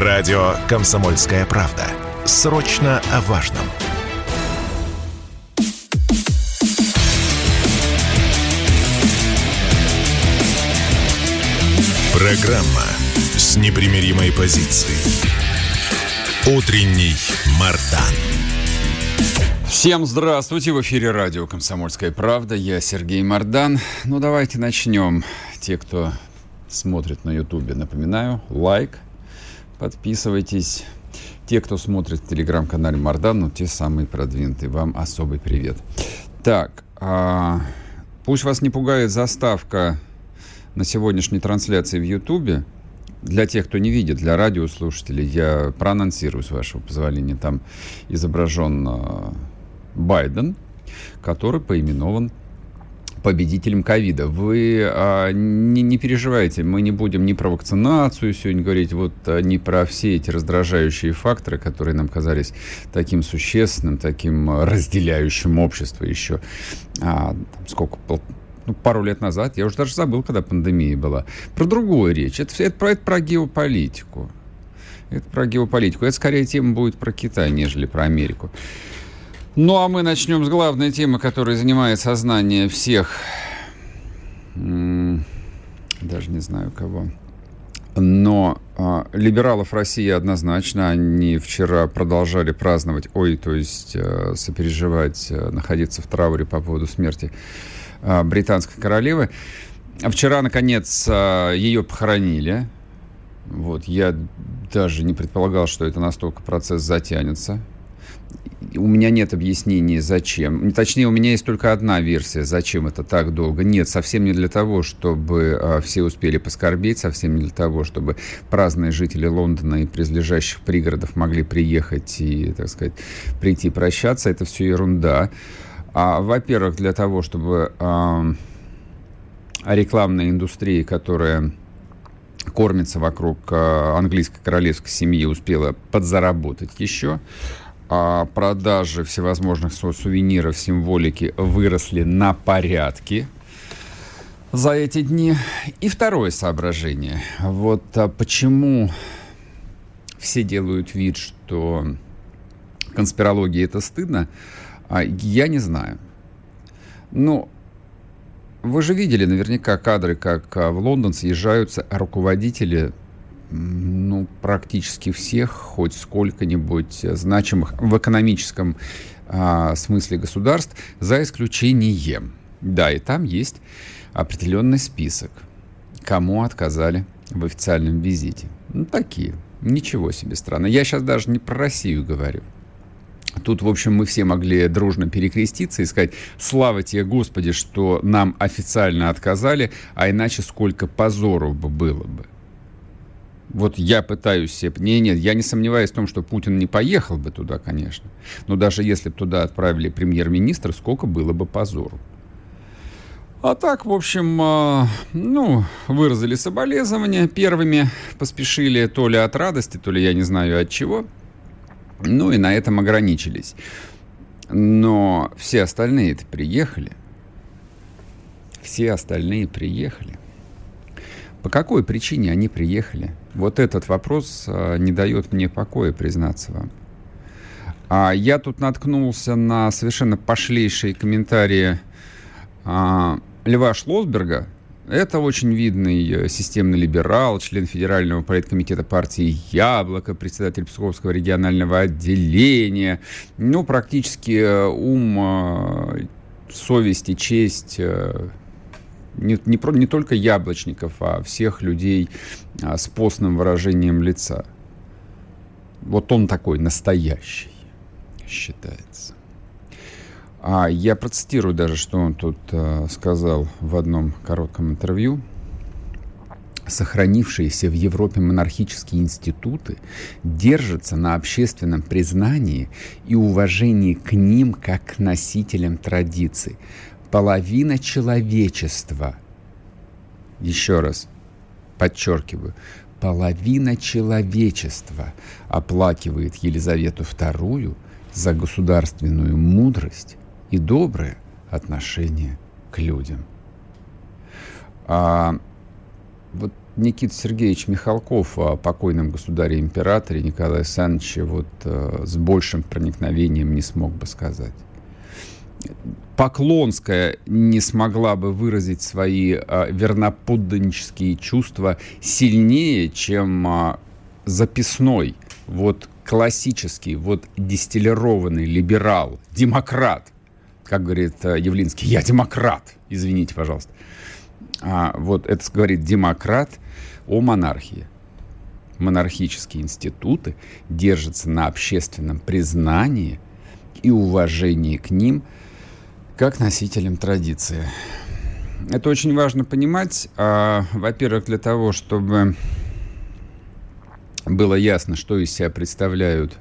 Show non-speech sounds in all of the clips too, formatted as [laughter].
Радио «Комсомольская правда». Срочно о важном. Программа с непримиримой позицией. Утренний Мардан. Всем здравствуйте! В эфире радио «Комсомольская правда». Я Сергей Мардан. Ну, давайте начнем. Те, кто смотрит на Ютубе, напоминаю, лайк, подписывайтесь. Те, кто смотрит телеграм-канале Мардан, ну, те самые продвинутые. Вам особый привет. Так, а, пусть вас не пугает заставка на сегодняшней трансляции в Ютубе. Для тех, кто не видит, для радиослушателей, я проанонсирую, с вашего позволения. Там изображен э, Байден, который поименован победителем ковида. Вы а, не, не переживайте, мы не будем ни про вакцинацию сегодня говорить, вот а, ни про все эти раздражающие факторы, которые нам казались таким существенным, таким разделяющим общество еще. А, там, сколько, пол, ну, пару лет назад, я уже даже забыл, когда пандемия была. Про другую речь. Это, это, про, это про геополитику. Это про геополитику. Это скорее тема будет про Китай, нежели про Америку. Ну, а мы начнем с главной темы, которая занимает сознание всех, даже не знаю кого. Но э, либералов России однозначно, они вчера продолжали праздновать, ой, то есть э, сопереживать, э, находиться в трауре по поводу смерти э, британской королевы. Вчера, наконец, э, ее похоронили. Вот, я даже не предполагал, что это настолько процесс затянется у меня нет объяснения, зачем. Точнее, у меня есть только одна версия, зачем это так долго. Нет, совсем не для того, чтобы э, все успели поскорбеть, совсем не для того, чтобы праздные жители Лондона и призлежащих пригородов могли приехать и, так сказать, прийти прощаться. Это все ерунда. А, во-первых, для того, чтобы э, рекламная индустрия, которая кормится вокруг э, английской королевской семьи, успела подзаработать еще а продажи всевозможных сувениров, символики выросли на порядки за эти дни. И второе соображение. Вот а почему все делают вид, что конспирология это стыдно, а я не знаю. Ну, вы же видели наверняка кадры, как а, в Лондон съезжаются руководители ну, практически всех хоть сколько-нибудь значимых в экономическом а, смысле государств, за исключением. Да, и там есть определенный список, кому отказали в официальном визите. Ну, такие. Ничего себе страны. Я сейчас даже не про Россию говорю. Тут, в общем, мы все могли дружно перекреститься и сказать, слава тебе, Господи, что нам официально отказали, а иначе сколько позоров бы было бы. Вот я пытаюсь... Не, нет, я не сомневаюсь в том, что Путин не поехал бы туда, конечно. Но даже если бы туда отправили премьер-министра, сколько было бы позору. А так, в общем, э, ну, выразили соболезнования первыми, поспешили то ли от радости, то ли я не знаю от чего. Ну и на этом ограничились. Но все остальные-то приехали. Все остальные приехали. По какой причине они приехали? Вот этот вопрос а, не дает мне покоя, признаться вам. А я тут наткнулся на совершенно пошлейшие комментарии а, Льва Шлосберга. Это очень видный э, системный либерал, член Федерального политкомитета партии «Яблоко», председатель Псковского регионального отделения. Ну, практически э, ум, э, совесть и честь не, не, про, не только яблочников, а всех людей а, с постным выражением лица. Вот он такой настоящий, считается. А я процитирую даже, что он тут а, сказал в одном коротком интервью. Сохранившиеся в Европе монархические институты держатся на общественном признании и уважении к ним как к носителям традиций половина человечества, еще раз подчеркиваю, половина человечества оплакивает Елизавету II за государственную мудрость и доброе отношение к людям. А, вот Никита Сергеевич Михалков о покойном государе-императоре Николае Александровиче вот э, с большим проникновением не смог бы сказать. Поклонская не смогла бы выразить свои э, верноподданнические чувства сильнее, чем э, записной, вот классический, вот дистиллированный либерал, демократ, как говорит э, Явлинский, я демократ, извините, пожалуйста. А, вот это говорит демократ о монархии. Монархические институты держатся на общественном признании и уважении к ним как носителям традиции. Это очень важно понимать, а, во-первых, для того, чтобы было ясно, что из себя представляют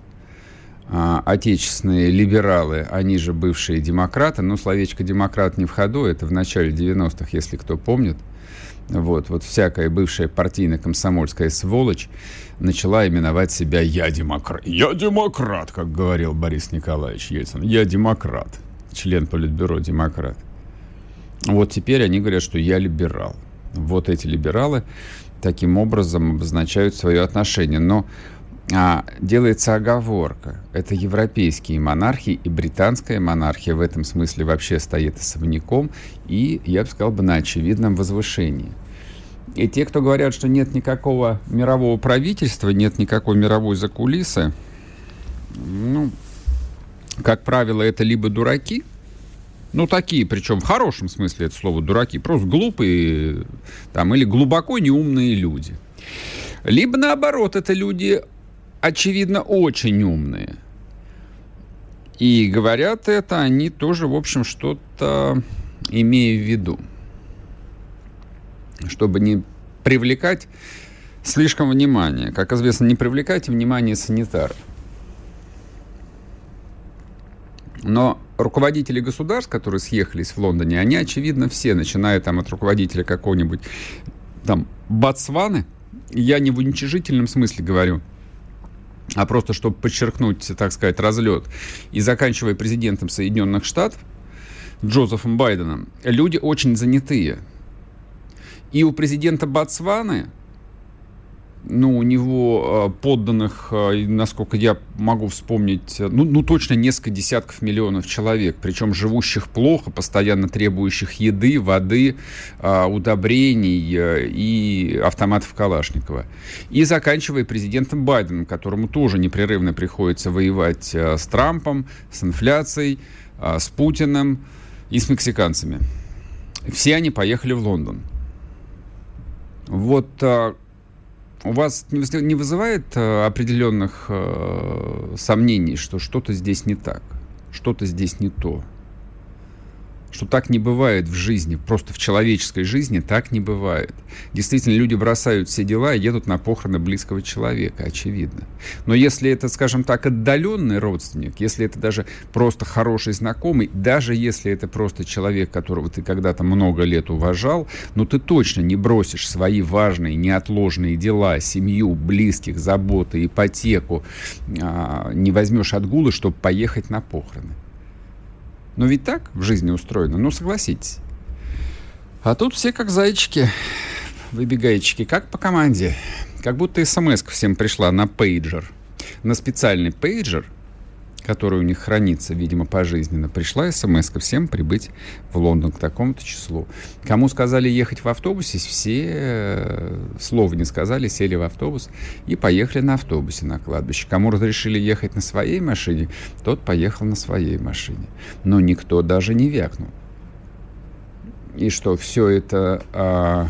а, отечественные либералы, они же бывшие демократы, но словечко «демократ» не в ходу, это в начале 90-х, если кто помнит. Вот, вот всякая бывшая партийно-комсомольская сволочь начала именовать себя «я демократ». «Я демократ», как говорил Борис Николаевич Ельцин. «Я демократ», член Политбюро «Демократ». Вот теперь они говорят, что я либерал. Вот эти либералы таким образом обозначают свое отношение. Но а, делается оговорка. Это европейские монархии и британская монархия в этом смысле вообще стоит особняком и, я бы сказал, бы на очевидном возвышении. И те, кто говорят, что нет никакого мирового правительства, нет никакой мировой закулисы, ну, как правило, это либо дураки, ну, такие, причем в хорошем смысле это слово дураки, просто глупые, там, или глубоко неумные люди. Либо наоборот, это люди очевидно, очень умные. И говорят это они тоже, в общем, что-то имея в виду. Чтобы не привлекать слишком внимания. Как известно, не привлекайте внимание санитаров. Но руководители государств, которые съехались в Лондоне, они, очевидно, все, начиная там от руководителя какого-нибудь там Ботсваны, я не в уничижительном смысле говорю, а просто чтобы подчеркнуть, так сказать, разлет, и заканчивая президентом Соединенных Штатов, Джозефом Байденом, люди очень занятые. И у президента Ботсваны ну, у него э, подданных, э, насколько я могу вспомнить, ну, ну, точно несколько десятков миллионов человек, причем живущих плохо, постоянно требующих еды, воды, удобрений и автоматов Калашникова. И заканчивая президентом Байденом, которому тоже непрерывно приходится воевать с Трампом, с инфляцией, с Путиным и с мексиканцами. Все они поехали в Лондон. Вот у вас не вызывает э, определенных э, сомнений, что что-то здесь не так, что-то здесь не то? Что так не бывает в жизни, просто в человеческой жизни так не бывает. Действительно, люди бросают все дела и едут на похороны близкого человека, очевидно. Но если это, скажем так, отдаленный родственник, если это даже просто хороший знакомый, даже если это просто человек, которого ты когда-то много лет уважал, но ты точно не бросишь свои важные, неотложные дела, семью, близких, заботы, ипотеку, а, не возьмешь отгулы, чтобы поехать на похороны. Но ведь так в жизни устроено, ну согласитесь. А тут все как зайчики, выбегайчики, как по команде. Как будто смс всем пришла на пейджер. На специальный пейджер – которая у них хранится, видимо, пожизненно, пришла смс всем прибыть в Лондон к такому-то числу. Кому сказали ехать в автобусе, все э, слова не сказали, сели в автобус и поехали на автобусе на кладбище. Кому разрешили ехать на своей машине, тот поехал на своей машине. Но никто даже не вякнул. И что все это... А,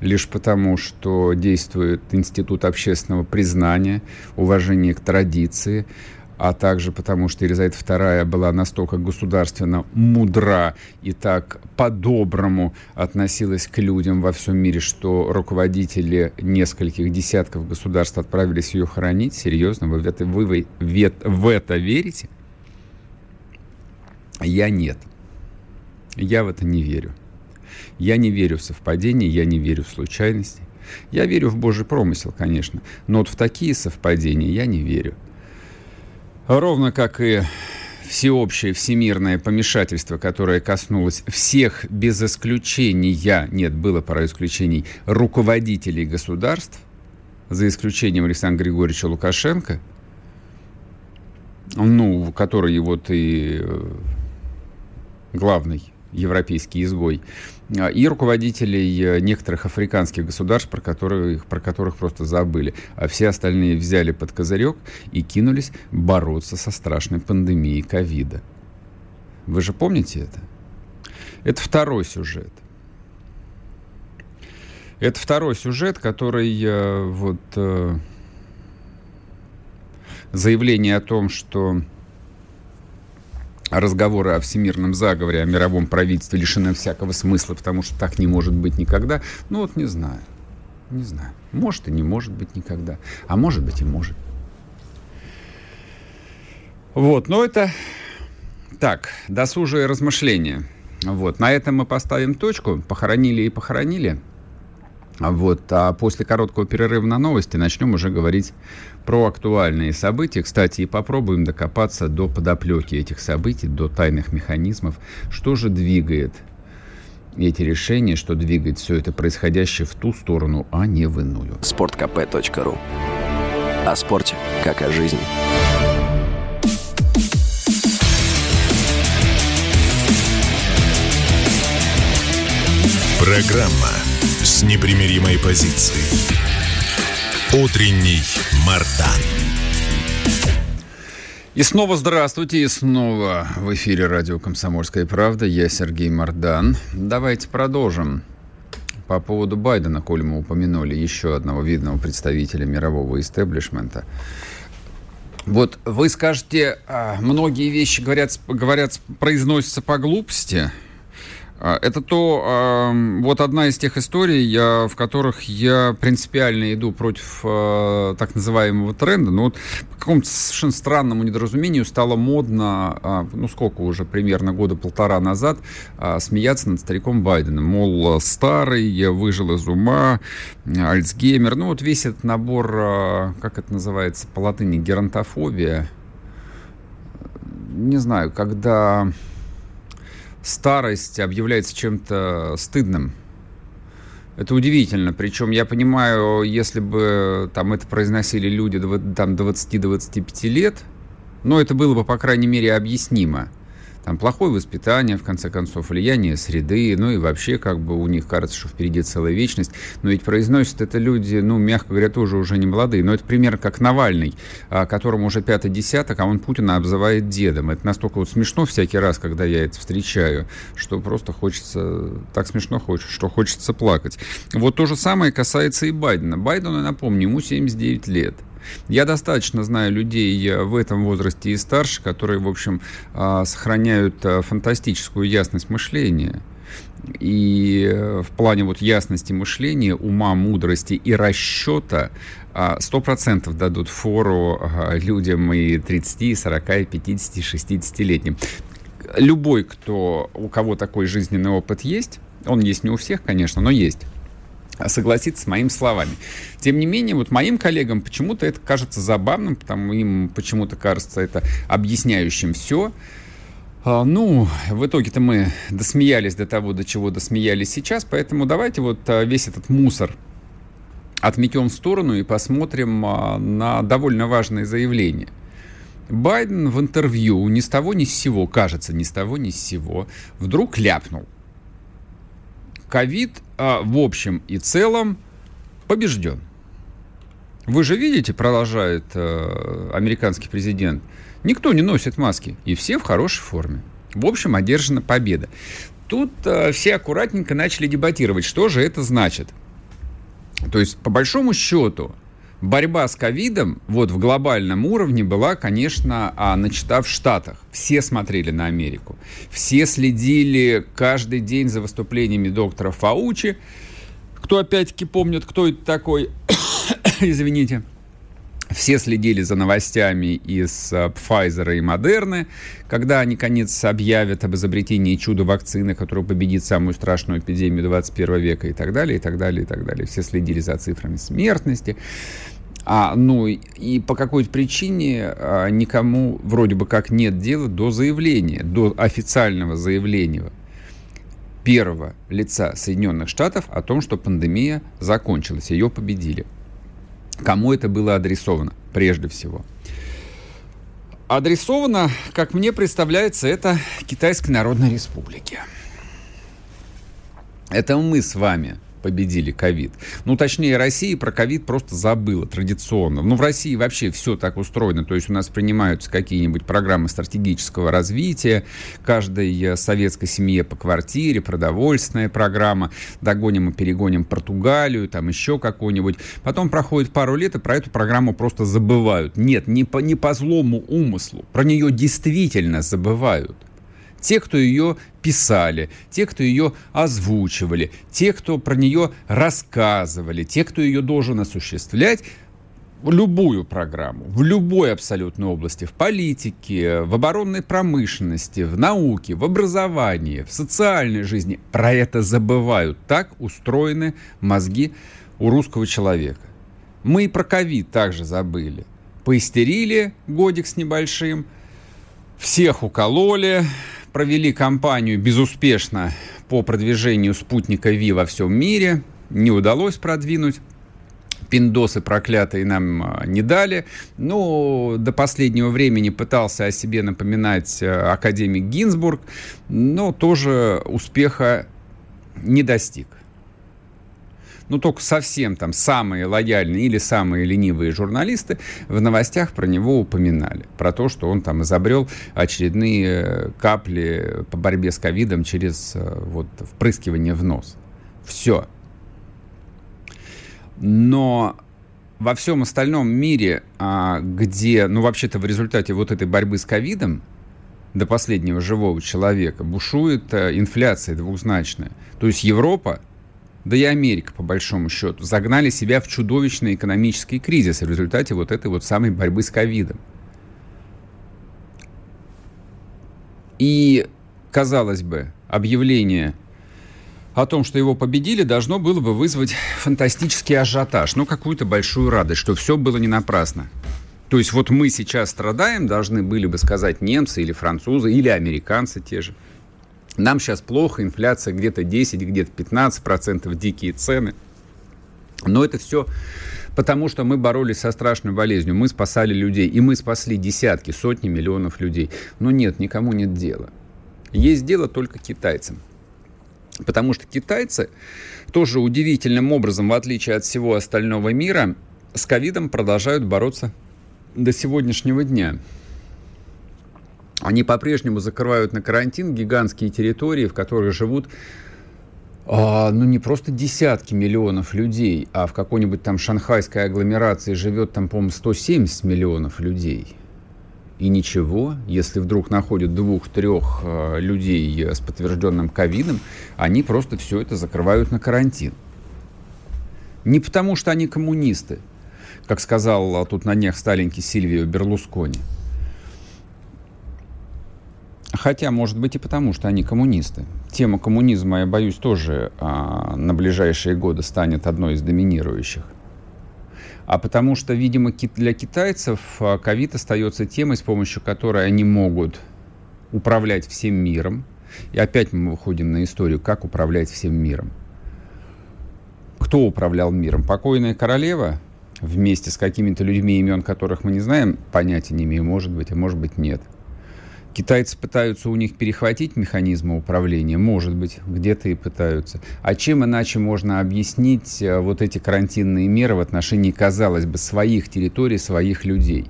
лишь потому, что действует институт общественного признания, уважения к традиции, а также потому, что Елизавета II была настолько государственно мудра и так по-доброму относилась к людям во всем мире, что руководители нескольких десятков государств отправились ее хоронить. Серьезно, вы в это, вы, вы, в это верите? Я нет. Я в это не верю. Я не верю в совпадения, я не верю в случайности. Я верю в Божий промысел, конечно, но вот в такие совпадения я не верю. Ровно как и всеобщее всемирное помешательство, которое коснулось всех без исключения, нет, было пара исключений, руководителей государств, за исключением Александра Григорьевича Лукашенко, ну, который вот и э, главный европейский изгой, а, и руководителей э, некоторых африканских государств, про которых, про которых просто забыли. А все остальные взяли под козырек и кинулись бороться со страшной пандемией ковида. Вы же помните это? Это второй сюжет. Это второй сюжет, который э, вот э, заявление о том, что разговоры о всемирном заговоре, о мировом правительстве лишены всякого смысла, потому что так не может быть никогда. Ну вот не знаю. Не знаю. Может и не может быть никогда. А может быть и может. Вот, но это так, досужие размышления. Вот, на этом мы поставим точку. Похоронили и похоронили. Вот, а после короткого перерыва на новости начнем уже говорить про актуальные события. Кстати, и попробуем докопаться до подоплеки этих событий, до тайных механизмов. Что же двигает эти решения, что двигает все это происходящее в ту сторону, а не в иную. Спорткп.ру О спорте, как о жизни. Программа с непримиримой позицией. Утренний Мардан. И снова здравствуйте, и снова в эфире радио «Комсомольская правда». Я Сергей Мардан. Давайте продолжим. По поводу Байдена, коли мы упомянули еще одного видного представителя мирового истеблишмента. Вот вы скажете, а, многие вещи говорят, говорят произносятся по глупости – это то, вот одна из тех историй, в которых я принципиально иду против а, так называемого тренда. Но вот по какому-то совершенно странному недоразумению стало модно, а, ну сколько уже, примерно года полтора назад, смеяться над стариком Байденом. Мол, старый, выжил из ума, Альцгеймер. Ну вот весь этот набор, как это называется по латыни, геронтофобия. Не знаю, когда старость объявляется чем-то стыдным. Это удивительно. Причем я понимаю, если бы там это произносили люди там, 20-25 лет, но это было бы, по крайней мере, объяснимо там плохое воспитание, в конце концов, влияние среды, ну и вообще как бы у них кажется, что впереди целая вечность. Но ведь произносят это люди, ну, мягко говоря, тоже уже не молодые. Но это пример как Навальный, а, которому уже пятый десяток, а он Путина обзывает дедом. Это настолько вот смешно всякий раз, когда я это встречаю, что просто хочется, так смешно хочется, что хочется плакать. Вот то же самое касается и Байдена. Байдену, напомню, ему 79 лет. Я достаточно знаю людей э, в этом возрасте и старше, которые, в общем, а, сохраняют э, фантастическую ясность мышления. И э, в плане вот ясности мышления, ума, мудрости и расчета а, сто процентов дадут фору людям и 30, и 40, и 50, и 60-летним. Любой, кто, у кого такой жизненный опыт есть, он есть не у всех, конечно, но есть [laughs] согласиться с моими словами. Тем не менее, вот моим коллегам почему-то это кажется забавным, потому им почему-то кажется это объясняющим все. А, ну, в итоге-то мы досмеялись до того, до чего досмеялись сейчас, поэтому давайте вот а, весь этот мусор отметем в сторону и посмотрим а, на довольно важное заявление. Байден в интервью ни с того ни с сего, кажется, ни с того ни с сего, вдруг ляпнул – ковид а, в общем и целом побежден. Вы же видите, продолжает э, американский президент, никто не носит маски, и все в хорошей форме. В общем, одержана победа. Тут э, все аккуратненько начали дебатировать, что же это значит. То есть, по большому счету, борьба с ковидом вот в глобальном уровне была, конечно, а, начата в Штатах. Все смотрели на Америку. Все следили каждый день за выступлениями доктора Фаучи. Кто опять-таки помнит, кто это такой? [coughs] Извините. Все следили за новостями из uh, Pfizer и Moderna, когда они, конец, объявят об изобретении чудо-вакцины, которая победит самую страшную эпидемию 21 века и так далее, и так далее, и так далее. Все следили за цифрами смертности. А, ну и по какой-то причине а, никому вроде бы как нет дела до заявления, до официального заявления первого лица Соединенных Штатов о том, что пандемия закончилась, ее победили. Кому это было адресовано прежде всего? Адресовано, как мне представляется, это Китайской Народной Республике. Это мы с вами победили ковид. Ну, точнее, Россия про ковид просто забыла традиционно. Ну, в России вообще все так устроено. То есть у нас принимаются какие-нибудь программы стратегического развития, каждой э, советской семье по квартире, продовольственная программа, догоним и перегоним Португалию, там еще какую-нибудь. Потом проходит пару лет, и про эту программу просто забывают. Нет, не по, не по злому умыслу. Про нее действительно забывают те, кто ее писали, те, кто ее озвучивали, те, кто про нее рассказывали, те, кто ее должен осуществлять, любую программу, в любой абсолютной области, в политике, в оборонной промышленности, в науке, в образовании, в социальной жизни, про это забывают. Так устроены мозги у русского человека. Мы и про ковид также забыли. Поистерили годик с небольшим, всех укололи, провели кампанию безуспешно по продвижению спутника Ви во всем мире. Не удалось продвинуть. Пиндосы проклятые нам а, не дали. Но до последнего времени пытался о себе напоминать а, академик Гинзбург, но тоже успеха не достиг ну только совсем там самые лояльные или самые ленивые журналисты в новостях про него упоминали. Про то, что он там изобрел очередные э, капли по борьбе с ковидом через э, вот впрыскивание в нос. Все. Но во всем остальном мире, а, где, ну, вообще-то в результате вот этой борьбы с ковидом до последнего живого человека бушует э, инфляция двухзначная. То есть Европа да и Америка, по большому счету, загнали себя в чудовищный экономический кризис в результате вот этой вот самой борьбы с ковидом. И, казалось бы, объявление о том, что его победили, должно было бы вызвать фантастический ажиотаж, ну, какую-то большую радость, что все было не напрасно. То есть вот мы сейчас страдаем, должны были бы сказать немцы или французы, или американцы те же – нам сейчас плохо, инфляция где-то 10, где-то 15 процентов, дикие цены. Но это все потому, что мы боролись со страшной болезнью, мы спасали людей, и мы спасли десятки, сотни миллионов людей. Но нет, никому нет дела. Есть дело только китайцам. Потому что китайцы тоже удивительным образом, в отличие от всего остального мира, с ковидом продолжают бороться до сегодняшнего дня. Они по-прежнему закрывают на карантин гигантские территории, в которых живут а, ну, не просто десятки миллионов людей, а в какой-нибудь там шанхайской агломерации живет там, по-моему, 170 миллионов людей. И ничего, если вдруг находят двух-трех э, людей с подтвержденным ковидом, они просто все это закрывают на карантин. Не потому, что они коммунисты, как сказал тут на днях Сталинки Сильвио Берлускони – Хотя, может быть, и потому, что они коммунисты. Тема коммунизма, я боюсь, тоже а, на ближайшие годы станет одной из доминирующих. А потому что, видимо, для китайцев а, ковид остается темой, с помощью которой они могут управлять всем миром. И опять мы выходим на историю, как управлять всем миром. Кто управлял миром? Покойная королева вместе с какими-то людьми, имен которых мы не знаем, понятия не имею, может быть, а может быть нет – Китайцы пытаются у них перехватить механизмы управления, может быть, где-то и пытаются. А чем иначе можно объяснить э, вот эти карантинные меры в отношении, казалось бы, своих территорий, своих людей?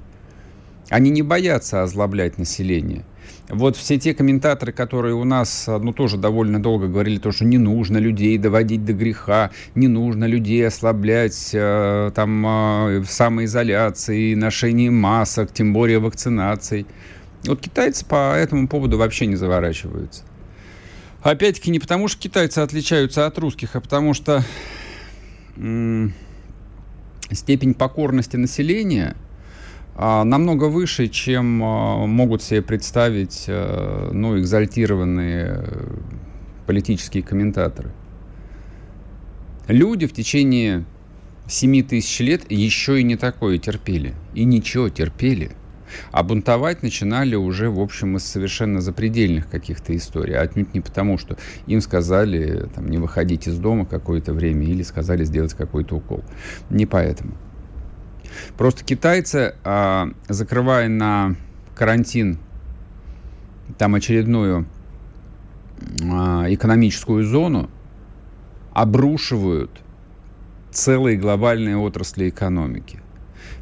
Они не боятся озлоблять население. Вот все те комментаторы, которые у нас, э, ну, тоже довольно долго говорили, то, что не нужно людей доводить до греха, не нужно людей ослаблять э, там э, в самоизоляции, ношении масок, тем более вакцинацией. Вот китайцы по этому поводу вообще не заворачиваются. Опять-таки не потому, что китайцы отличаются от русских, а потому что м- степень покорности населения а, намного выше, чем а, могут себе представить а, ну, экзальтированные политические комментаторы. Люди в течение 7 тысяч лет еще и не такое терпели. И ничего, терпели. А бунтовать начинали уже, в общем, из совершенно запредельных каких-то историй. Отнюдь не потому, что им сказали там, не выходить из дома какое-то время или сказали сделать какой-то укол. Не поэтому. Просто китайцы, а, закрывая на карантин там очередную а, экономическую зону, обрушивают целые глобальные отрасли экономики.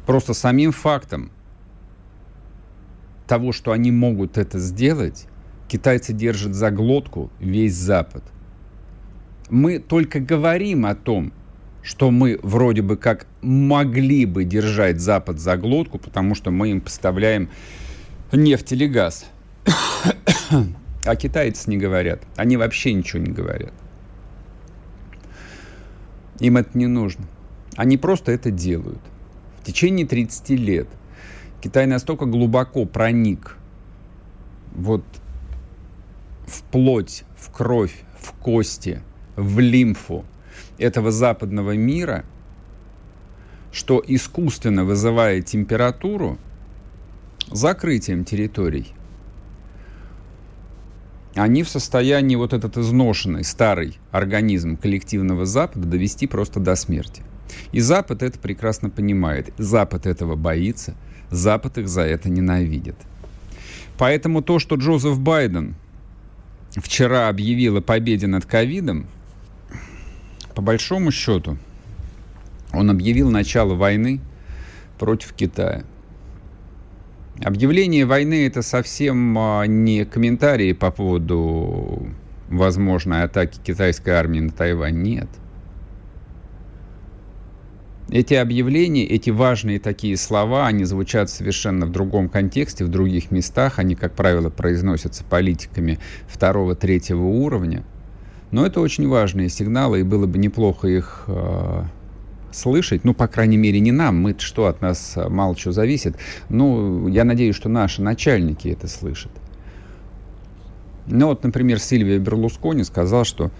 Просто самим фактом того, что они могут это сделать, китайцы держат за глотку весь Запад. Мы только говорим о том, что мы вроде бы как могли бы держать Запад за глотку, потому что мы им поставляем нефть или газ. А китайцы не говорят. Они вообще ничего не говорят. Им это не нужно. Они просто это делают. В течение 30 лет Китай настолько глубоко проник вот в плоть, в кровь, в кости, в лимфу этого западного мира, что искусственно вызывая температуру закрытием территорий, они в состоянии вот этот изношенный старый организм коллективного Запада довести просто до смерти. И Запад это прекрасно понимает. Запад этого боится. Запад их за это ненавидит. Поэтому то, что Джозеф Байден вчера объявил о победе над ковидом, по большому счету, он объявил начало войны против Китая. Объявление войны это совсем а, не комментарии по поводу возможной атаки китайской армии на Тайвань. Нет. Эти объявления, эти важные такие слова, они звучат совершенно в другом контексте, в других местах. Они, как правило, произносятся политиками второго, третьего уровня. Но это очень важные сигналы, и было бы неплохо их э, слышать, ну, по крайней мере, не нам, мы что, от нас а, мало чего зависит. Ну, я надеюсь, что наши начальники это слышат. Ну, вот, например, Сильвия Берлускони сказал, что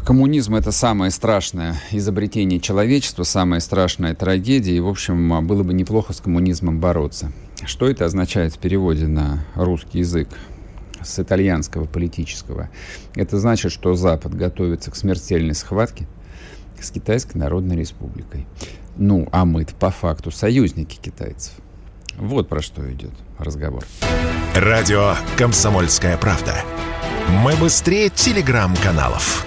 коммунизм — это самое страшное изобретение человечества, самая страшная трагедия, и, в общем, было бы неплохо с коммунизмом бороться. Что это означает в переводе на русский язык? с итальянского политического. Это значит, что Запад готовится к смертельной схватке – с Китайской Народной Республикой. Ну, а мы по факту союзники китайцев. Вот про что идет разговор. Радио «Комсомольская правда». Мы быстрее телеграм-каналов.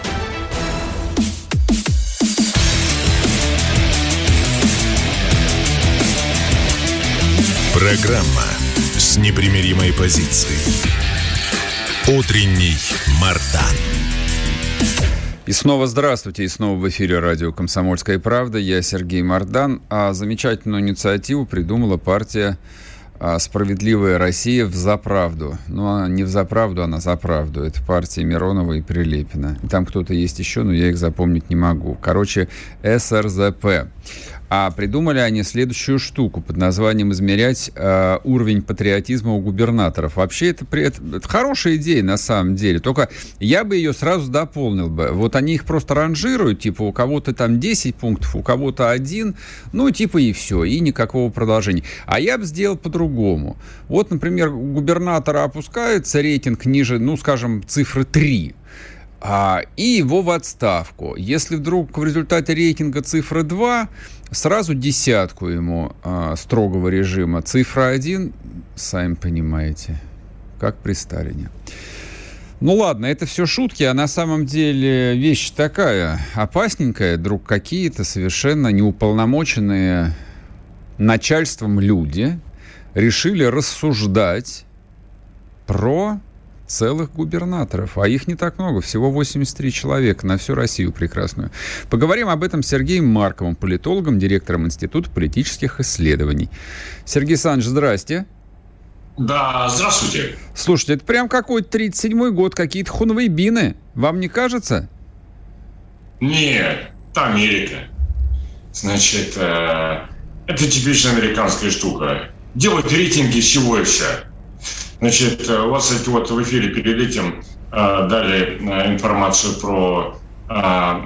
Программа с непримиримой позицией. Утренний Мардан. И снова здравствуйте, и снова в эфире радио «Комсомольская правда». Я Сергей Мордан. А замечательную инициативу придумала партия а, «Справедливая Россия в за правду». Ну, она не в за правду, она за правду. Это партия Миронова и Прилепина. Там кто-то есть еще, но я их запомнить не могу. Короче, СРЗП. А придумали они следующую штуку под названием измерять э, уровень патриотизма у губернаторов. Вообще это, это, это хорошая идея на самом деле. Только я бы ее сразу дополнил бы. Вот они их просто ранжируют, типа у кого-то там 10 пунктов, у кого-то один, ну типа и все, и никакого продолжения. А я бы сделал по-другому. Вот, например, у губернатора опускается рейтинг ниже, ну скажем, цифры 3 а, и его в отставку. Если вдруг в результате рейтинга цифра 2, сразу десятку ему а, строгого режима. Цифра 1, сами понимаете, как при Сталине. Ну ладно, это все шутки, а на самом деле вещь такая опасненькая. Вдруг какие-то совершенно неуполномоченные начальством люди решили рассуждать про целых губернаторов, а их не так много, всего 83 человека на всю Россию прекрасную. Поговорим об этом с Сергеем Марковым, политологом, директором Института политических исследований. Сергей Александрович, здрасте. Да, здравствуйте. Слушайте, это прям какой-то 37-й год, какие-то хунвейбины. Вам не кажется? Нет, это Америка. Значит, э, это типичная американская штука. Делать рейтинги всего и вся. Значит, э, у вас эти вот в эфире перед этим э, дали э, информацию про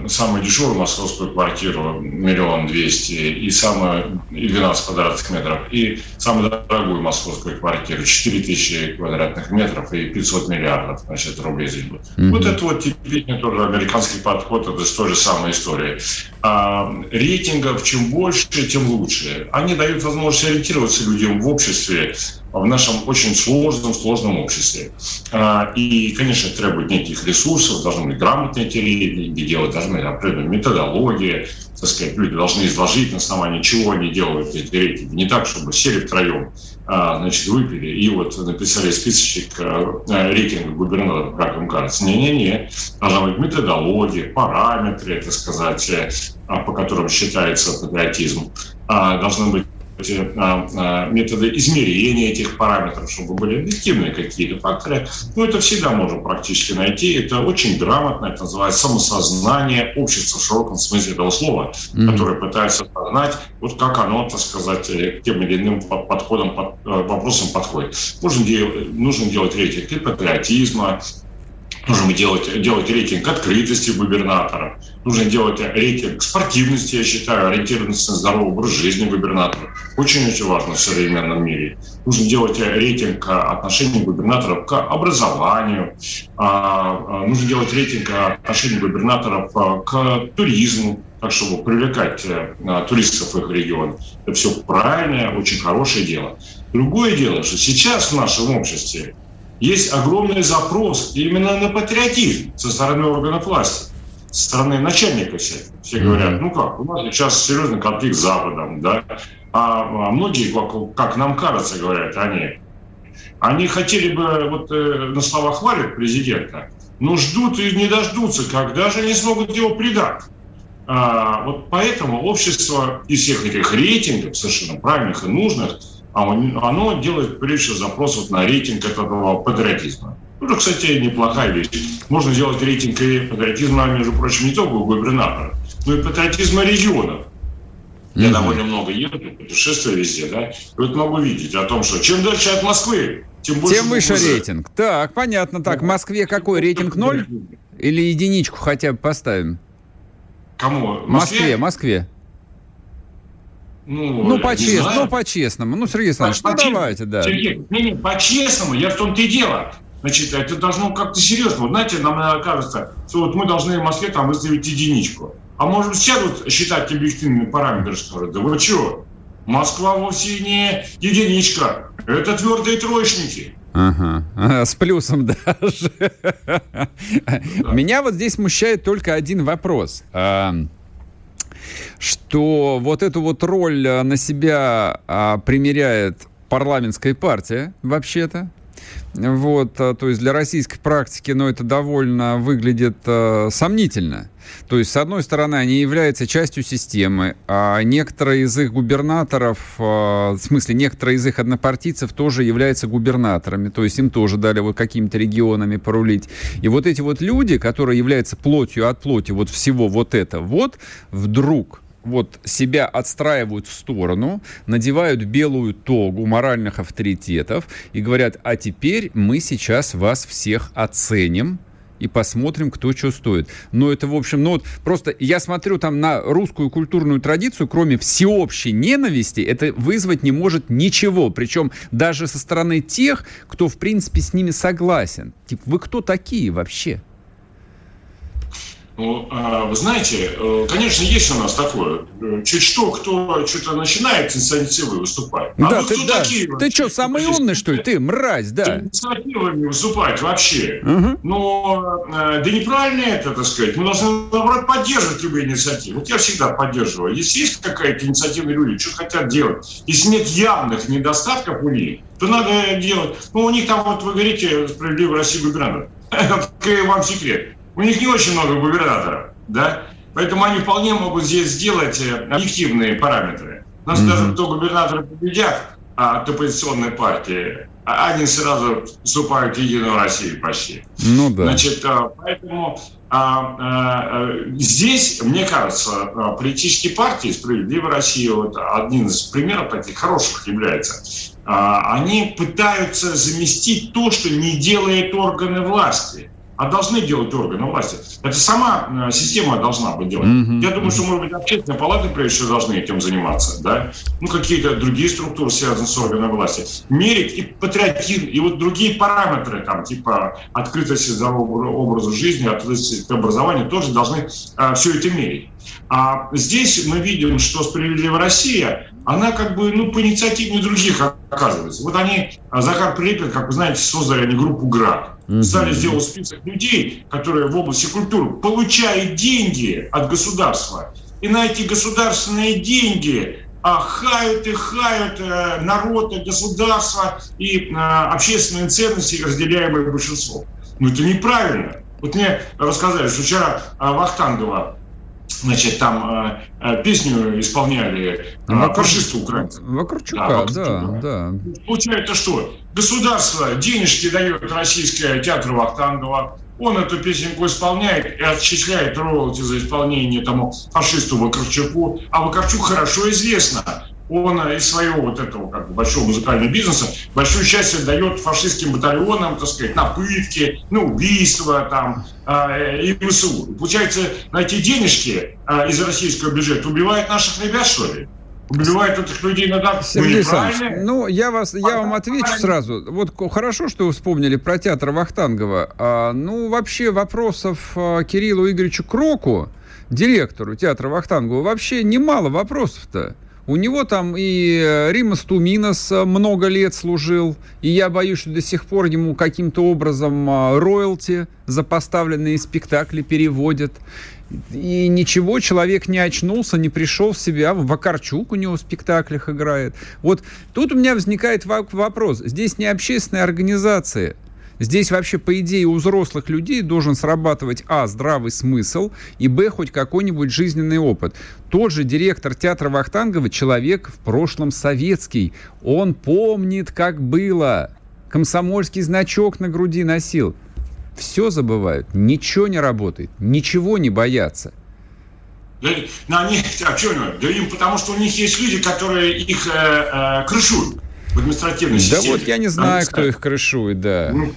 самую дешевую московскую квартиру миллион двести и самую и 12 квадратных метров и самую дорогую московскую квартиру 4 тысячи квадратных метров и 500 миллиардов значит, рублей здесь будет. Mm-hmm. Вот это вот типичный тоже американский подход, это же тоже самая история. А, рейтингов чем больше, тем лучше. Они дают возможность ориентироваться людям в обществе в нашем очень сложном, сложном обществе. А, и, конечно, требует неких ресурсов, должны быть грамотные эти рейтинги делать, должны быть определенная методология, так сказать, люди должны изложить на основании чего они делают эти рейтинги. Не так, чтобы сели втроем, а, значит, выпили и вот написали списочек а, рейтинга губернаторов, как им кажется. Не-не-не, должна быть методология, параметры, так сказать, по которым считается патриотизм. Должны быть а, а, методы измерения этих параметров, чтобы были объективные какие-то факторы. Ну, это всегда можно практически найти. Это очень грамотно, это называется самосознание общества в широком смысле этого слова, mm-hmm. которое пытается осознать, вот как оно, так сказать, э, к тем или иным подходам, под, э, вопросам подходит. Нужно делать, нужно делать рейтинг и патриотизма, Нужно делать, делать рейтинг открытости губернатора. Нужно делать рейтинг спортивности, я считаю, ориентированности на здоровый образ жизни губернатора. Очень-очень важно в современном мире. Нужно делать рейтинг отношений губернаторов к образованию. А, а, нужно делать рейтинг отношений губернаторов а, к туризму, так чтобы привлекать э, туристов в их регион. Это все правильное, очень хорошее дело. Другое дело, что сейчас в нашем обществе есть огромный запрос именно на патриотизм со стороны органов власти, со стороны начальника всех. Все говорят, ну как, у нас сейчас серьезный конфликт с Западом, да, а, а многие, как, как нам кажется, говорят они, они хотели бы, вот э, на слова хвалят президента, но ждут и не дождутся, когда же они смогут его предать. А, вот поэтому общество из всех этих рейтингов, совершенно правильных и нужных, а оно делает прежде всего запрос вот на рейтинг этого патриотизма. Это, кстати, неплохая вещь. Можно сделать рейтинг и патриотизма, между прочим, не только у губернатора, но и патриотизма регионов. Mm-hmm. Я довольно много езжу, путешествую везде, да, и вот могу видеть о том, что чем дальше от Москвы, тем больше... Тем выше бузы. рейтинг. Так, понятно. Так, в Москве какой рейтинг? Ноль? Или единичку хотя бы поставим? Кому? В Москве, Москве. Ну, ну по-честному, ну, по-честному. Ну, Сергей Александрович, по, ну, давайте, да. Сергей, не, не, по-честному, я в том-то и дело. Значит, это должно как-то серьезно. Вот знаете, нам кажется, что вот мы должны в Москве там выставить единичку. А может сейчас вот считать объективными параметры, что да вы что, Москва вовсе не единичка, это твердые троечники. Ага. С плюсом даже. Меня вот здесь смущает только один вопрос что вот эту вот роль э, на себя а, примеряет парламентская партия, вообще-то. Вот, а, то есть для российской практики, ну, это довольно выглядит э, сомнительно. То есть, с одной стороны, они являются частью системы, а некоторые из их губернаторов, э, в смысле, некоторые из их однопартийцев тоже являются губернаторами, то есть им тоже дали вот какими-то регионами порулить. И вот эти вот люди, которые являются плотью от плоти вот всего вот это, вот вдруг вот себя отстраивают в сторону, надевают белую тогу моральных авторитетов и говорят, а теперь мы сейчас вас всех оценим, и посмотрим, кто что стоит. Но это, в общем, ну вот просто я смотрю там на русскую культурную традицию, кроме всеобщей ненависти, это вызвать не может ничего. Причем даже со стороны тех, кто, в принципе, с ними согласен. Типа, вы кто такие вообще? Ну, а, вы знаете, э, конечно, есть у нас такое. Чуть что, кто что-то начинает с инициативой выступать. А да, ты, да. такие? Ты что, самый умный, что ли? Ты, мразь, да. С инициативами выступать вообще. Угу. Но э, да неправильно это, так сказать. Мы должны, наоборот, поддерживать любые инициативы. Вот я всегда поддерживаю. Если есть какая-то инициативные люди, что хотят делать, если нет явных недостатков у них, то надо делать. Ну, у них там, вот вы говорите, справедливый Россия губернатор. [laughs] Вам секрет. У них не очень много губернаторов, да? Поэтому они вполне могут здесь сделать э, объективные параметры. У нас mm-hmm. даже кто губернаторы победят а, от оппозиционной партии, а они сразу вступают в Единую Россию почти. Ну да. Значит, а, поэтому а, а, здесь, мне кажется, политические партии «Справедливая Россия» вот один из примеров таких хороших является. Они пытаются заместить то, что не делает органы власти – а должны делать органы власти. Это сама э, система должна бы делать. Mm-hmm. Я думаю, что, может быть, общественные палаты, прежде всего, должны этим заниматься. Да? Ну, какие-то другие структуры, связанные с органами власти. Мерить и патриотизм, и вот другие параметры, там, типа открытости здорового образа жизни, открытости к образованию, тоже должны а, все это мерить. А здесь мы видим, что «Справедливая Россия», она как бы ну, по инициативе других оказывается. Вот они, а, Захар Прилепин, как вы знаете, создали они группу «ГРАД». Стали сделать список людей, которые в области культуры получают деньги от государства. И на эти государственные деньги а хают и хают э, народ и государство и э, общественные ценности, разделяемые большинством. Ну, это неправильно. Вот мне рассказали, что вчера э, Вахтангова значит, там э, песню исполняли э, Вокруг... фашисты украинцы. Вакарчука, да, да, да. Получается что? Государство денежки дает российское театру Вахтангова, он эту песенку исполняет и отчисляет роялти за исполнение тому фашисту Вакарчуку. А Вакарчук хорошо известно, он из своего вот этого как бы, большого музыкального бизнеса большую часть дает фашистским батальонам, так сказать, на пытки, на убийства там, э, и ВСУ. Получается, на эти денежки э, из российского бюджета убивают наших ребят, что ли? убивают этих людей на Сергей Александрович, ну, я, вас, я вам отвечу сразу. Вот хорошо, что вы вспомнили про театр Вахтангова. А, ну, вообще вопросов а, Кириллу Игоревичу Кроку, директору театра Вахтангова, вообще немало вопросов-то. У него там и э, Римас Туминас э, много лет служил, и я боюсь, что до сих пор ему каким-то образом э, роялти за поставленные спектакли переводят. И ничего, человек не очнулся, не пришел в себя. Вакарчук у него в спектаклях играет. Вот тут у меня возникает вопрос. Здесь не общественная организация – Здесь вообще, по идее, у взрослых людей должен срабатывать, а, здравый смысл, и, б, хоть какой-нибудь жизненный опыт. Тот же директор театра Вахтангова человек в прошлом советский. Он помнит, как было. Комсомольский значок на груди носил. Все забывают, ничего не работает, ничего не боятся. Да, на них, а что, да им потому что у них есть люди, которые их э, э, крышуют в административной системе. Да вот я не знаю, кто их крышует, да. Ну,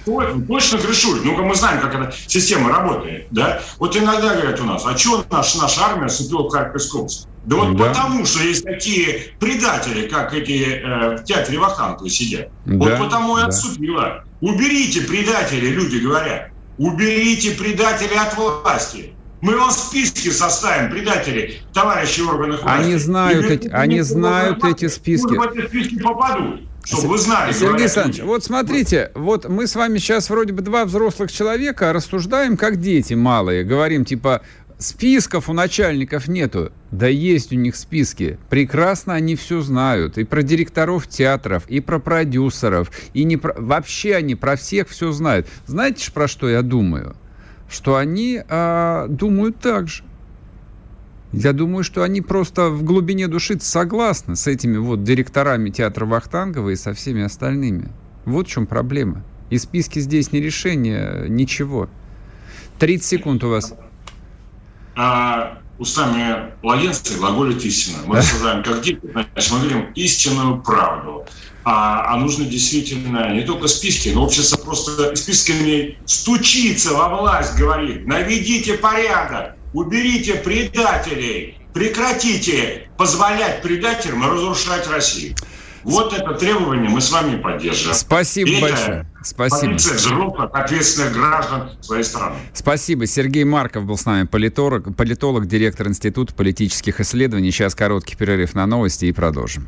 точно крышует. Ну-ка, мы знаем, как эта система работает, да. Вот иногда говорят у нас, а что наш, наша армия вступила в Харьковскую область? Да вот да. потому, что есть такие предатели, как эти э, в театре Вахтанговой сидят. Да, вот потому и да. отступила. Уберите предателей, люди говорят. Уберите предателей от власти. Мы вам списки составим, предатели, товарищи органов власти. Они знают, эти, они знают эти списки. в эти списки попадут. Чтобы вы знали. Сергей Александрович, вот смотрите, вот мы с вами сейчас вроде бы два взрослых человека рассуждаем как дети малые. Говорим типа, списков у начальников нету. Да есть у них списки. Прекрасно они все знают. И про директоров театров, и про продюсеров, и не про... вообще они про всех все знают. Знаете, про что я думаю? Что они а, думают так же. Я думаю, что они просто в глубине души согласны с этими вот директорами театра Вахтангова и со всеми остальными. Вот в чем проблема. И списки здесь не решение, ничего. 30 секунд у вас. А, устами младенца глаголит истина. Мы рассуждаем как дети, значит, мы говорим истинную правду а, а нужно действительно не только списки, но общество просто списками стучится во власть, говорит, наведите порядок, уберите предателей, прекратите позволять предателям разрушать Россию. Вот это требование мы с вами поддерживаем. Спасибо И большое. Спасибо. взрослых, ответственных граждан своей страны. Спасибо. Сергей Марков был с нами, политолог, политолог, директор Института политических исследований. Сейчас короткий перерыв на новости и продолжим.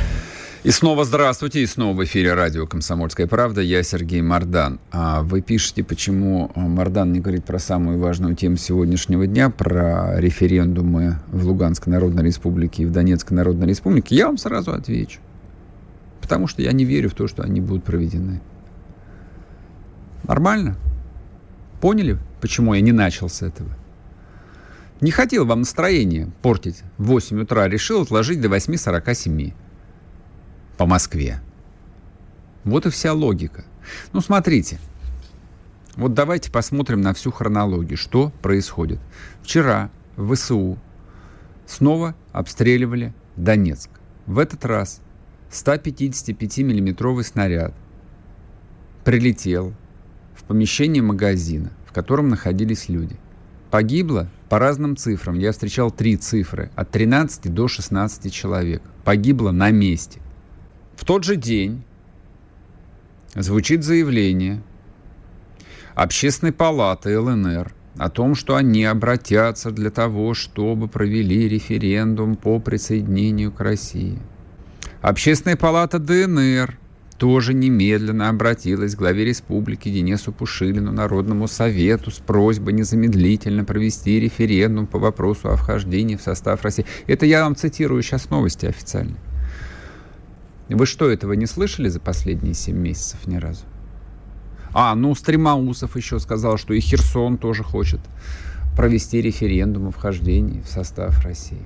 И снова здравствуйте, и снова в эфире радио «Комсомольская правда». Я Сергей Мордан. А вы пишете, почему Мордан не говорит про самую важную тему сегодняшнего дня, про референдумы в Луганской Народной Республике и в Донецкой Народной Республике. Я вам сразу отвечу. Потому что я не верю в то, что они будут проведены. Нормально? Поняли, почему я не начал с этого? Не хотел вам настроение портить в 8 утра, решил отложить до 8.47 по Москве. Вот и вся логика. Ну, смотрите. Вот давайте посмотрим на всю хронологию, что происходит. Вчера в ВСУ снова обстреливали Донецк. В этот раз 155-миллиметровый снаряд прилетел в помещение магазина, в котором находились люди. Погибло по разным цифрам. Я встречал три цифры. От 13 до 16 человек. Погибло на месте. В тот же день звучит заявление Общественной палаты ЛНР о том, что они обратятся для того, чтобы провели референдум по присоединению к России. Общественная палата ДНР тоже немедленно обратилась к главе республики Денису Пушилину, Народному совету с просьбой незамедлительно провести референдум по вопросу о вхождении в состав России. Это я вам цитирую сейчас новости официальные. Вы что, этого не слышали за последние 7 месяцев ни разу? А, ну, Стремаусов еще сказал, что и Херсон тоже хочет провести референдум о вхождении в состав России.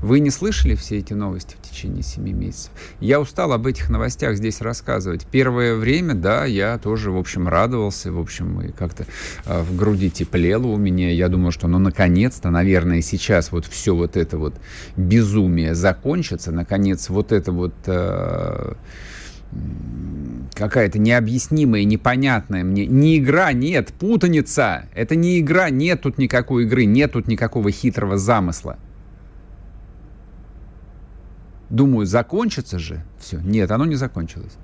Вы не слышали все эти новости в течение семи месяцев? Я устал об этих новостях здесь рассказывать. Первое время, да, я тоже, в общем, радовался, в общем, и как-то э, в груди теплело у меня. Я думал, что, ну, наконец-то, наверное, сейчас вот все вот это вот безумие закончится, наконец, вот это вот... Э, какая-то необъяснимая, непонятная мне. Не игра, нет, путаница. Это не игра, нет тут никакой игры, нет тут никакого хитрого замысла. Думаю, закончится же все. Нет, оно не закончилось.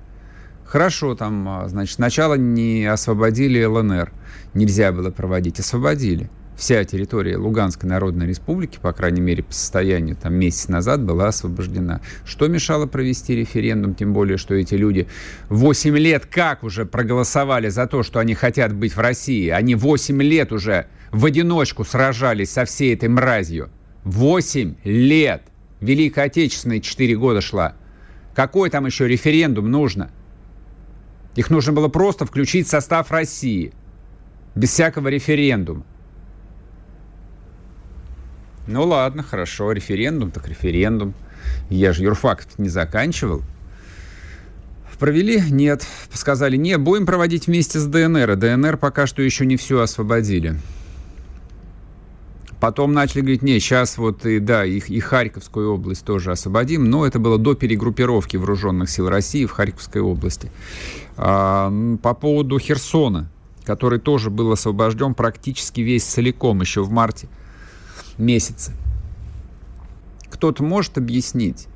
Хорошо, там, а, значит, сначала не освободили ЛНР. Нельзя было проводить. Освободили вся территория Луганской Народной Республики, по крайней мере, по состоянию там месяц назад, была освобождена. Что мешало провести референдум, тем более, что эти люди 8 лет как уже проголосовали за то, что они хотят быть в России. Они 8 лет уже в одиночку сражались со всей этой мразью. 8 лет! Великая Отечественная 4 года шла. Какой там еще референдум нужно? Их нужно было просто включить в состав России. Без всякого референдума. Ну ладно, хорошо, референдум так референдум. Я же юрфак не заканчивал. Провели? Нет. Сказали, не, будем проводить вместе с ДНР. И ДНР пока что еще не все освободили. Потом начали говорить, не, сейчас вот и, да, и, и Харьковскую область тоже освободим, но это было до перегруппировки вооруженных сил России в Харьковской области. А, по поводу Херсона, который тоже был освобожден практически весь целиком еще в марте месяце. Кто-то может объяснить,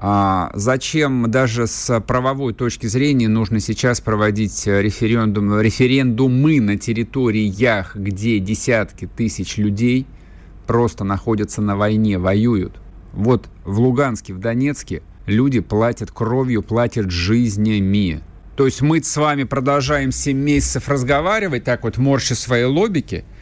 а зачем даже с правовой точки зрения нужно сейчас проводить референдум, референдумы на территориях, где десятки тысяч людей просто находятся на войне, воюют. Вот в Луганске, в Донецке люди платят кровью, платят жизнями. То есть мы с вами продолжаем 7 месяцев разговаривать, так вот морща свои лобики –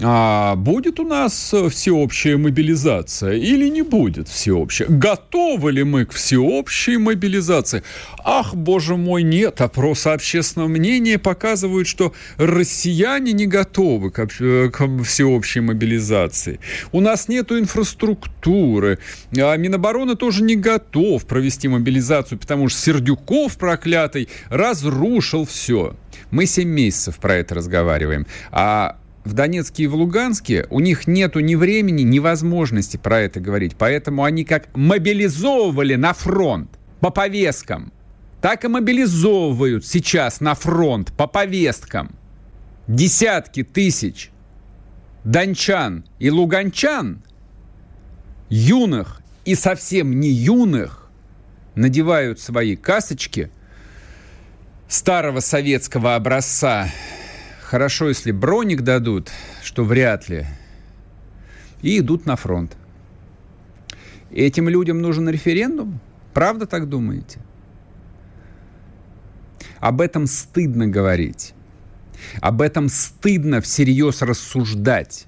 а будет у нас э, всеобщая мобилизация или не будет всеобщая? Готовы ли мы к всеобщей мобилизации? Ах, боже мой, нет. Опросы общественного мнения показывают, что россияне не готовы к, э, к всеобщей мобилизации. У нас нет инфраструктуры. А Минобороны тоже не готов провести мобилизацию, потому что Сердюков проклятый разрушил все. Мы 7 месяцев про это разговариваем. А в Донецке и в Луганске у них нету ни времени, ни возможности про это говорить. Поэтому они как мобилизовывали на фронт по повесткам, так и мобилизовывают сейчас на фронт по повесткам десятки тысяч дончан и луганчан, юных и совсем не юных, надевают свои касочки старого советского образца Хорошо, если броник дадут, что вряд ли. И идут на фронт. Этим людям нужен референдум? Правда так думаете? Об этом стыдно говорить. Об этом стыдно всерьез рассуждать.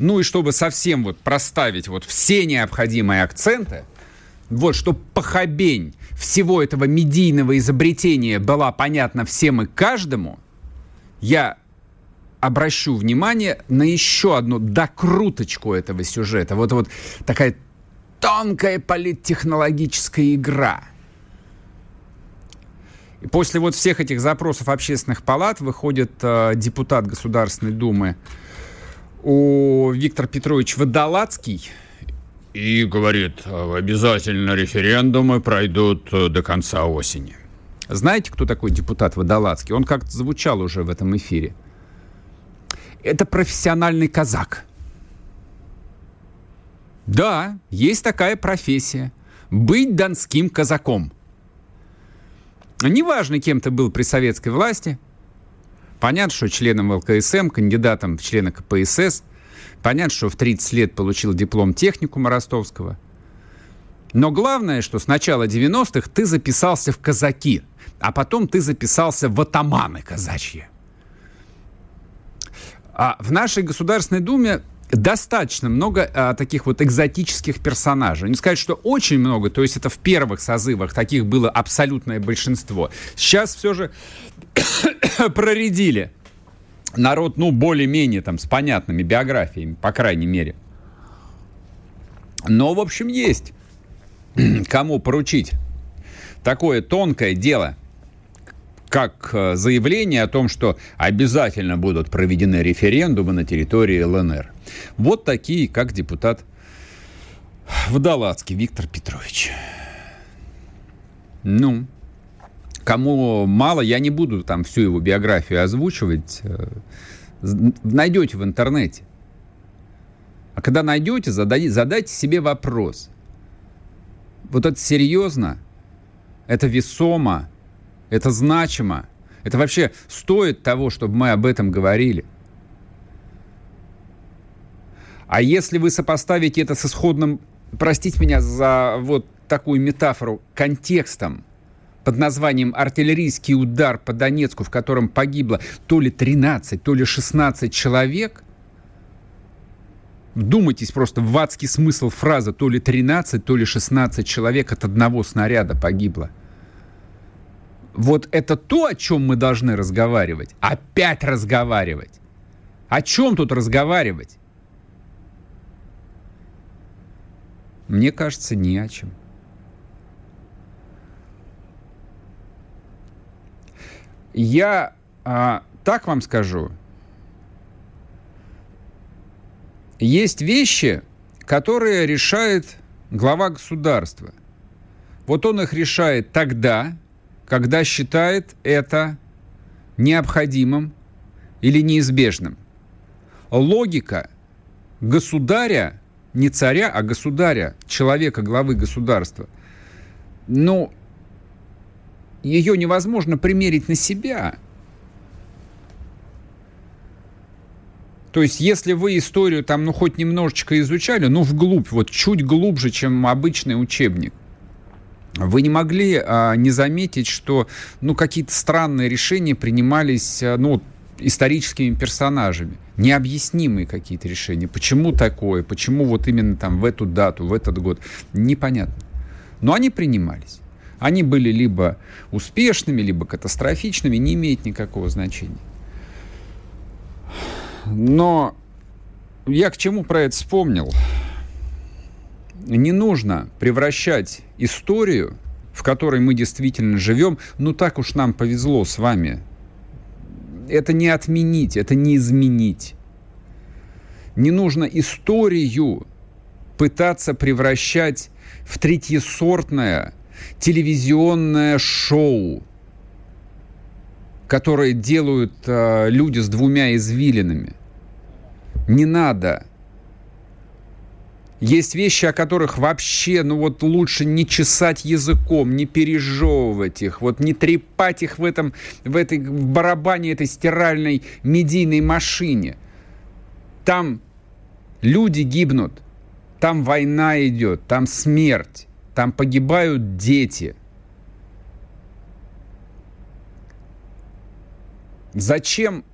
Ну и чтобы совсем вот проставить вот все необходимые акценты, вот, чтобы похабень всего этого медийного изобретения была понятна всем и каждому – я обращу внимание на еще одну докруточку этого сюжета. Вот, вот такая тонкая политтехнологическая игра. И после вот всех этих запросов общественных палат выходит э, депутат Государственной Думы у Виктор Петрович Водолацкий и говорит, обязательно референдумы пройдут э, до конца осени. Знаете, кто такой депутат Водолацкий? Он как-то звучал уже в этом эфире. Это профессиональный казак. Да, есть такая профессия. Быть донским казаком. Неважно, кем ты был при советской власти. Понятно, что членом ЛКСМ, кандидатом в члены КПСС. Понятно, что в 30 лет получил диплом техникума ростовского. Но главное, что с начала 90-х ты записался в казаки, а потом ты записался в атаманы казачьи. А в нашей Государственной Думе достаточно много а, таких вот экзотических персонажей. Не сказать, что очень много, то есть это в первых созывах таких было абсолютное большинство. Сейчас все же [coughs] проредили народ, ну, более-менее там с понятными биографиями, по крайней мере. Но, в общем, есть [coughs] кому поручить такое тонкое дело – как э, заявление о том, что обязательно будут проведены референдумы на территории ЛНР. Вот такие, как депутат Водолацкий Виктор Петрович. Ну, кому мало, я не буду там всю его биографию озвучивать. Э, найдете в интернете. А когда найдете, задайте, задайте себе вопрос. Вот это серьезно? Это весомо? Это значимо. Это вообще стоит того, чтобы мы об этом говорили. А если вы сопоставите это с исходным, простите меня за вот такую метафору, контекстом, под названием «Артиллерийский удар по Донецку», в котором погибло то ли 13, то ли 16 человек, Вдумайтесь просто в адский смысл фразы «то ли 13, то ли 16 человек от одного снаряда погибло». Вот это то, о чем мы должны разговаривать. Опять разговаривать. О чем тут разговаривать? Мне кажется, ни о чем. Я а, так вам скажу. Есть вещи, которые решает глава государства. Вот он их решает тогда, когда считает это необходимым или неизбежным. Логика государя, не царя, а государя, человека, главы государства, ну, ее невозможно примерить на себя. То есть, если вы историю там, ну, хоть немножечко изучали, ну, вглубь, вот чуть глубже, чем обычный учебник, вы не могли а, не заметить, что ну, какие-то странные решения принимались а, ну, историческими персонажами. Необъяснимые какие-то решения. Почему такое? Почему вот именно там в эту дату, в этот год? Непонятно. Но они принимались. Они были либо успешными, либо катастрофичными, не имеет никакого значения. Но я к чему про это вспомнил? Не нужно превращать историю, в которой мы действительно живем, ну так уж нам повезло с вами. Это не отменить, это не изменить. Не нужно историю пытаться превращать в третьесортное телевизионное шоу, которое делают э, люди с двумя извилинами. Не надо есть вещи, о которых вообще, ну вот лучше не чесать языком, не пережевывать их, вот не трепать их в этом, в этой в барабане этой стиральной медийной машине. Там люди гибнут, там война идет, там смерть, там погибают дети. Зачем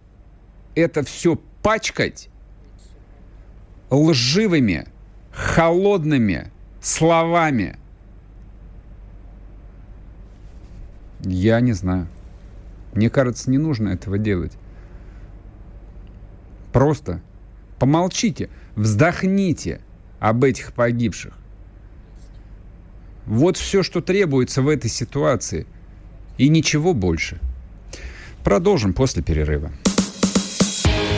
это все пачкать лживыми холодными словами. Я не знаю. Мне кажется, не нужно этого делать. Просто помолчите, вздохните об этих погибших. Вот все, что требуется в этой ситуации. И ничего больше. Продолжим после перерыва.